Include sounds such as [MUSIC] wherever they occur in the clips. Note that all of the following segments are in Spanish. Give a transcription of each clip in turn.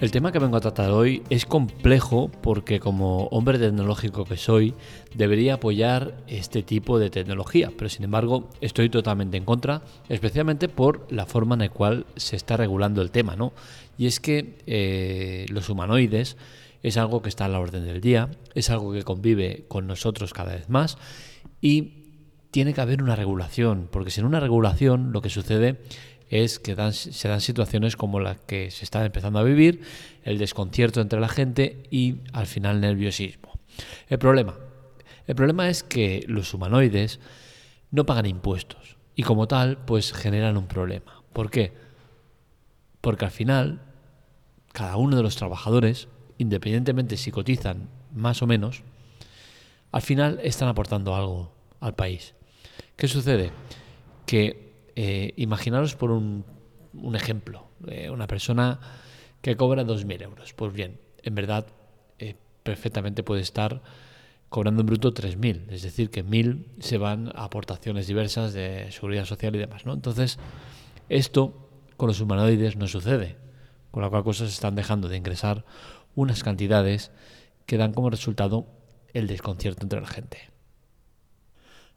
El tema que vengo a tratar hoy es complejo porque como hombre tecnológico que soy, debería apoyar este tipo de tecnología, pero sin embargo estoy totalmente en contra, especialmente por la forma en la cual se está regulando el tema, ¿no? Y es que eh, los humanoides es algo que está a la orden del día, es algo que convive con nosotros cada vez más y tiene que haber una regulación, porque sin una regulación lo que sucede es que se dan situaciones como las que se está empezando a vivir, el desconcierto entre la gente y al final nerviosismo. El problema, el problema es que los humanoides no pagan impuestos y como tal pues generan un problema. ¿Por qué? Porque al final cada uno de los trabajadores, independientemente si cotizan más o menos, al final están aportando algo al país. ¿Qué sucede? Que eh, imaginaros por un, ejemplo, eh, una persona que cobra 2.000 euros. Pues bien, en verdad eh, perfectamente puede estar cobrando en bruto 3.000, es decir, que 1.000 se van a aportaciones diversas de seguridad social y demás. ¿no? Entonces, esto con los humanoides no sucede, con la cual cosa se están dejando de ingresar unas cantidades que dan como resultado el desconcierto entre la gente.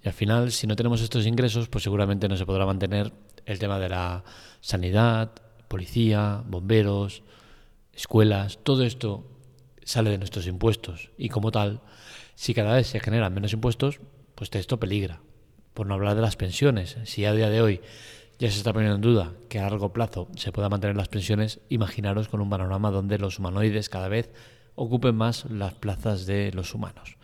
Y al final, si no tenemos estos ingresos, pues seguramente no se podrá mantener el tema de la sanidad, policía, bomberos, escuelas, todo esto sale de nuestros impuestos. Y como tal, si cada vez se generan menos impuestos, pues esto peligra. Por no hablar de las pensiones. Si a día de hoy ya se está poniendo en duda que a largo plazo se pueda mantener las pensiones, imaginaros con un panorama donde los humanoides cada vez ocupen más las plazas de los humanos.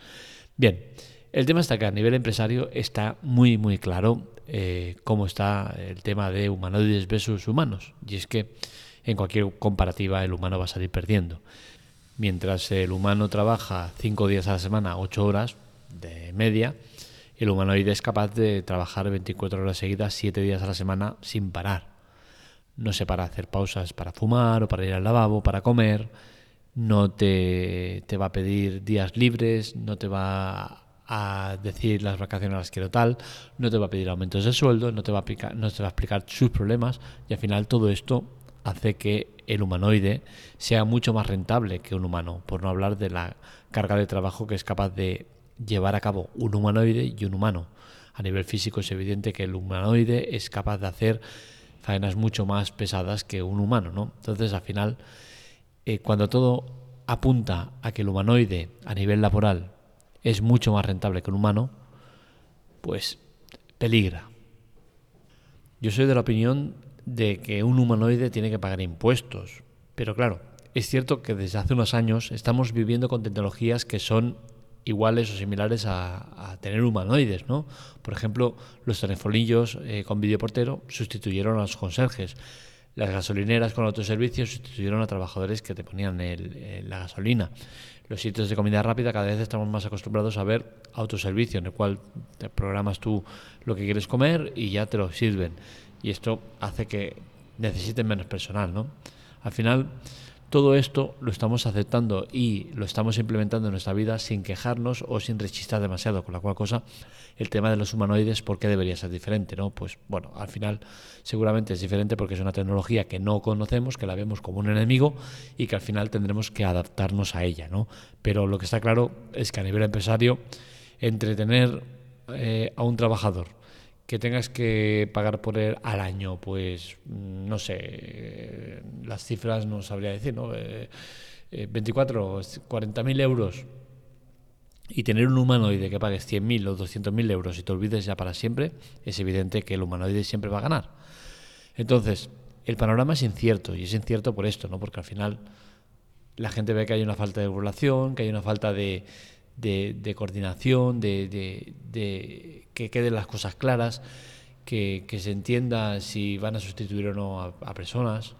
Bien, el tema está que a nivel empresario está muy, muy claro eh, cómo está el tema de humanoides versus humanos. Y es que en cualquier comparativa el humano va a salir perdiendo. Mientras el humano trabaja cinco días a la semana, ocho horas de media, el humanoide es capaz de trabajar 24 horas seguidas, siete días a la semana sin parar. No se para hacer pausas para fumar o para ir al lavabo, para comer. No te, te va a pedir días libres, no te va a decir las vacaciones las quiero tal, no te va a pedir aumentos de sueldo, no te va a, explicar, no te va a explicar sus problemas y al final todo esto hace que el humanoide sea mucho más rentable que un humano, por no hablar de la carga de trabajo que es capaz de llevar a cabo un humanoide y un humano. A nivel físico es evidente que el humanoide es capaz de hacer faenas mucho más pesadas que un humano, ¿no? Entonces, al final, eh, cuando todo apunta a que el humanoide a nivel laboral es mucho más rentable que un humano, pues peligra. Yo soy de la opinión de que un humanoide tiene que pagar impuestos, pero claro, es cierto que desde hace unos años estamos viviendo con tecnologías que son iguales o similares a, tener humanoides, ¿no? Por ejemplo, los telefonillos eh, con videoportero sustituyeron a los conserjes. Las gasolineras con autoservicios sustituyeron a trabajadores que te ponían la gasolina los sitios de comida rápida cada vez estamos más acostumbrados a ver autoservicio, en el cual te programas tú lo que quieres comer y ya te lo sirven. Y esto hace que necesiten menos personal, ¿no? Al final, todo esto lo estamos aceptando y lo estamos implementando en nuestra vida sin quejarnos o sin rechistar demasiado, con la cual cosa el tema de los humanoides, ¿por qué debería ser diferente? ¿no? Pues bueno, al final seguramente es diferente porque es una tecnología que no conocemos, que la vemos como un enemigo y que al final tendremos que adaptarnos a ella. ¿no? Pero lo que está claro es que a nivel empresario, entretener eh, a un trabajador que tengas que pagar por él al año, pues mm, no sé, las cifras no sabría decir, ¿no? 24, 40 mil euros y tener un humanoide que pagues 100.000 o 200.000 euros y te olvides ya para siempre, es evidente que el humanoide siempre va a ganar. Entonces, el panorama es incierto y es incierto por esto, ¿no? Porque al final la gente ve que hay una falta de regulación, que hay una falta de, de, coordinación, de, que queden las cosas claras, que, se entienda si van a sustituir o no a, personas.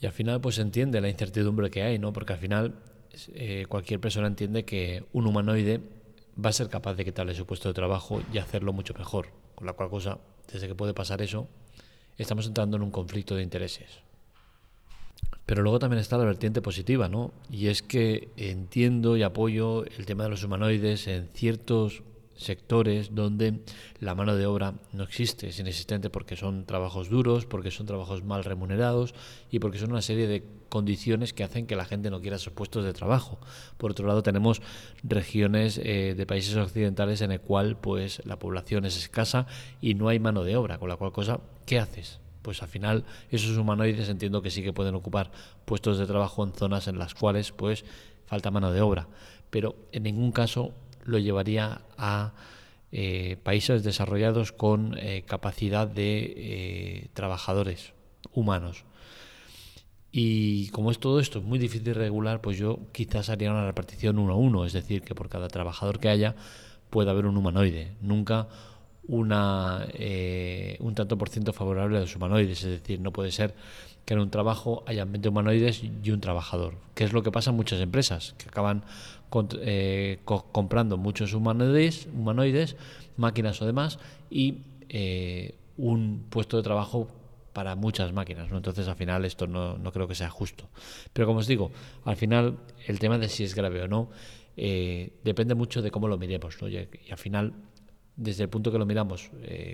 Y al final pues se entiende la incertidumbre que hay, ¿no? Porque al final eh, cualquier persona entiende que un humanoide va a ser capaz de quitarle su puesto de trabajo y hacerlo mucho mejor. Con la cual cosa, desde que puede pasar eso, estamos entrando en un conflicto de intereses. Pero luego también está la vertiente positiva, ¿no? Y es que entiendo y apoyo el tema de los humanoides en ciertos sectores donde la mano de obra no existe, es inexistente porque son trabajos duros, porque son trabajos mal remunerados y porque son una serie de condiciones que hacen que la gente no quiera esos puestos de trabajo. Por otro lado, tenemos regiones eh, de países occidentales en el cual pues la población es escasa y no hay mano de obra, con la cual cosa, ¿qué haces? Pues al final esos humanoides entiendo que sí que pueden ocupar puestos de trabajo en zonas en las cuales pues falta mano de obra, pero en ningún caso lo llevaría a eh, países desarrollados con eh, capacidad de eh, trabajadores humanos. Y como es todo esto muy difícil de regular, pues yo quizás haría una repartición uno a uno, es decir, que por cada trabajador que haya pueda haber un humanoide, nunca una, un tanto por ciento favorable a los humanoides, es decir, no puede ser que en un trabajo haya 20 humanoides y un trabajador, que es lo que pasa en muchas empresas, que acaban eh, comprando muchos humanoides, humanoides, máquinas o demás, y eh, un puesto de trabajo para muchas máquinas. ¿no? Entonces, al final, esto no, no, creo que sea justo. Pero como os digo, al final, el tema de si es grave o no eh, depende mucho de cómo lo miremos. ¿no? Y, al final, desde el punto que lo miramos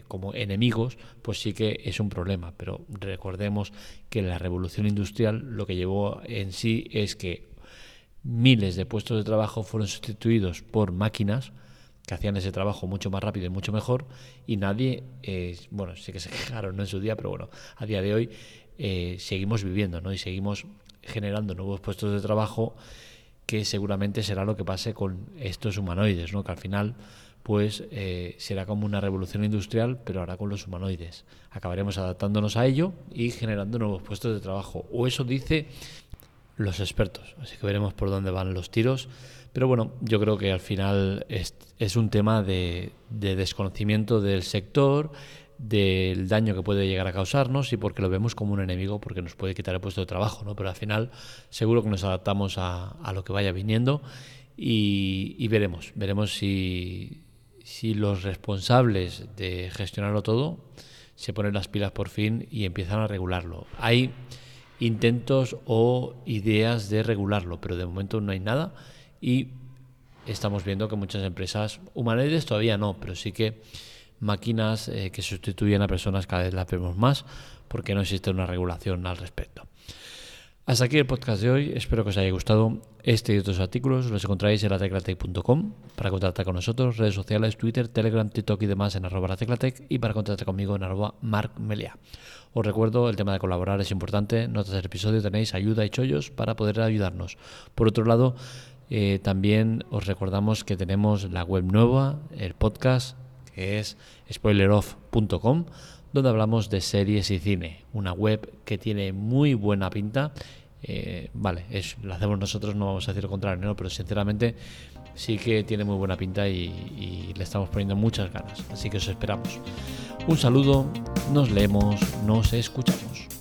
como enemigos, pues sí que es un problema. Pero recordemos que la revolución industrial lo que llevó en sí es que miles de puestos de trabajo fueron sustituidos por máquinas que hacían ese trabajo mucho más rápido y mucho mejor y nadie, eh, bueno, sí que se [LAUGHS] quejaron ¿no? en su día, pero bueno, a día de hoy eh, seguimos viviendo ¿no? y seguimos generando nuevos puestos de trabajo que seguramente será lo que pase con estos humanoides, ¿no? que al final pues eh, será como una revolución industrial, pero ahora con los humanoides. Acabaremos adaptándonos a ello y generando nuevos puestos de trabajo. O eso dice los expertos. Así que veremos por dónde van los tiros. Pero bueno, yo creo que al final es, es un tema de, de, desconocimiento del sector, del daño que puede llegar a causarnos y porque lo vemos como un enemigo porque nos puede quitar el puesto de trabajo. ¿no? Pero al final seguro que nos adaptamos a, a lo que vaya viniendo y, y, veremos, veremos si, si los responsables de gestionarlo todo se ponen las pilas por fin y empiezan a regularlo. Hay intentos o ideas de regularlo, pero de momento no hay nada y estamos viendo que muchas empresas, humanoides todavía no, pero sí que máquinas eh, que sustituyen a personas cada vez las vemos más porque no existe una regulación al respecto. Hasta aquí el podcast de hoy, espero que os haya gustado. Este y otros artículos los encontráis en lateclatec.com para contactar con nosotros, redes sociales, Twitter, Telegram, TikTok y demás en arroba lateclatec y para contactar conmigo en arroba markmelia. Os recuerdo, el tema de colaborar es importante, notas del episodio tenéis ayuda y chollos para poder ayudarnos. Por otro lado, eh, también os recordamos que tenemos la web nueva, el podcast, que es spoileroff.com donde hablamos de series y cine. Una web que tiene muy buena pinta. Eh, vale, es, lo hacemos nosotros, no vamos a decir lo contrario, pero sinceramente sí que tiene muy buena pinta y, y le estamos poniendo muchas ganas. Así que os esperamos. Un saludo, nos leemos, nos escuchamos.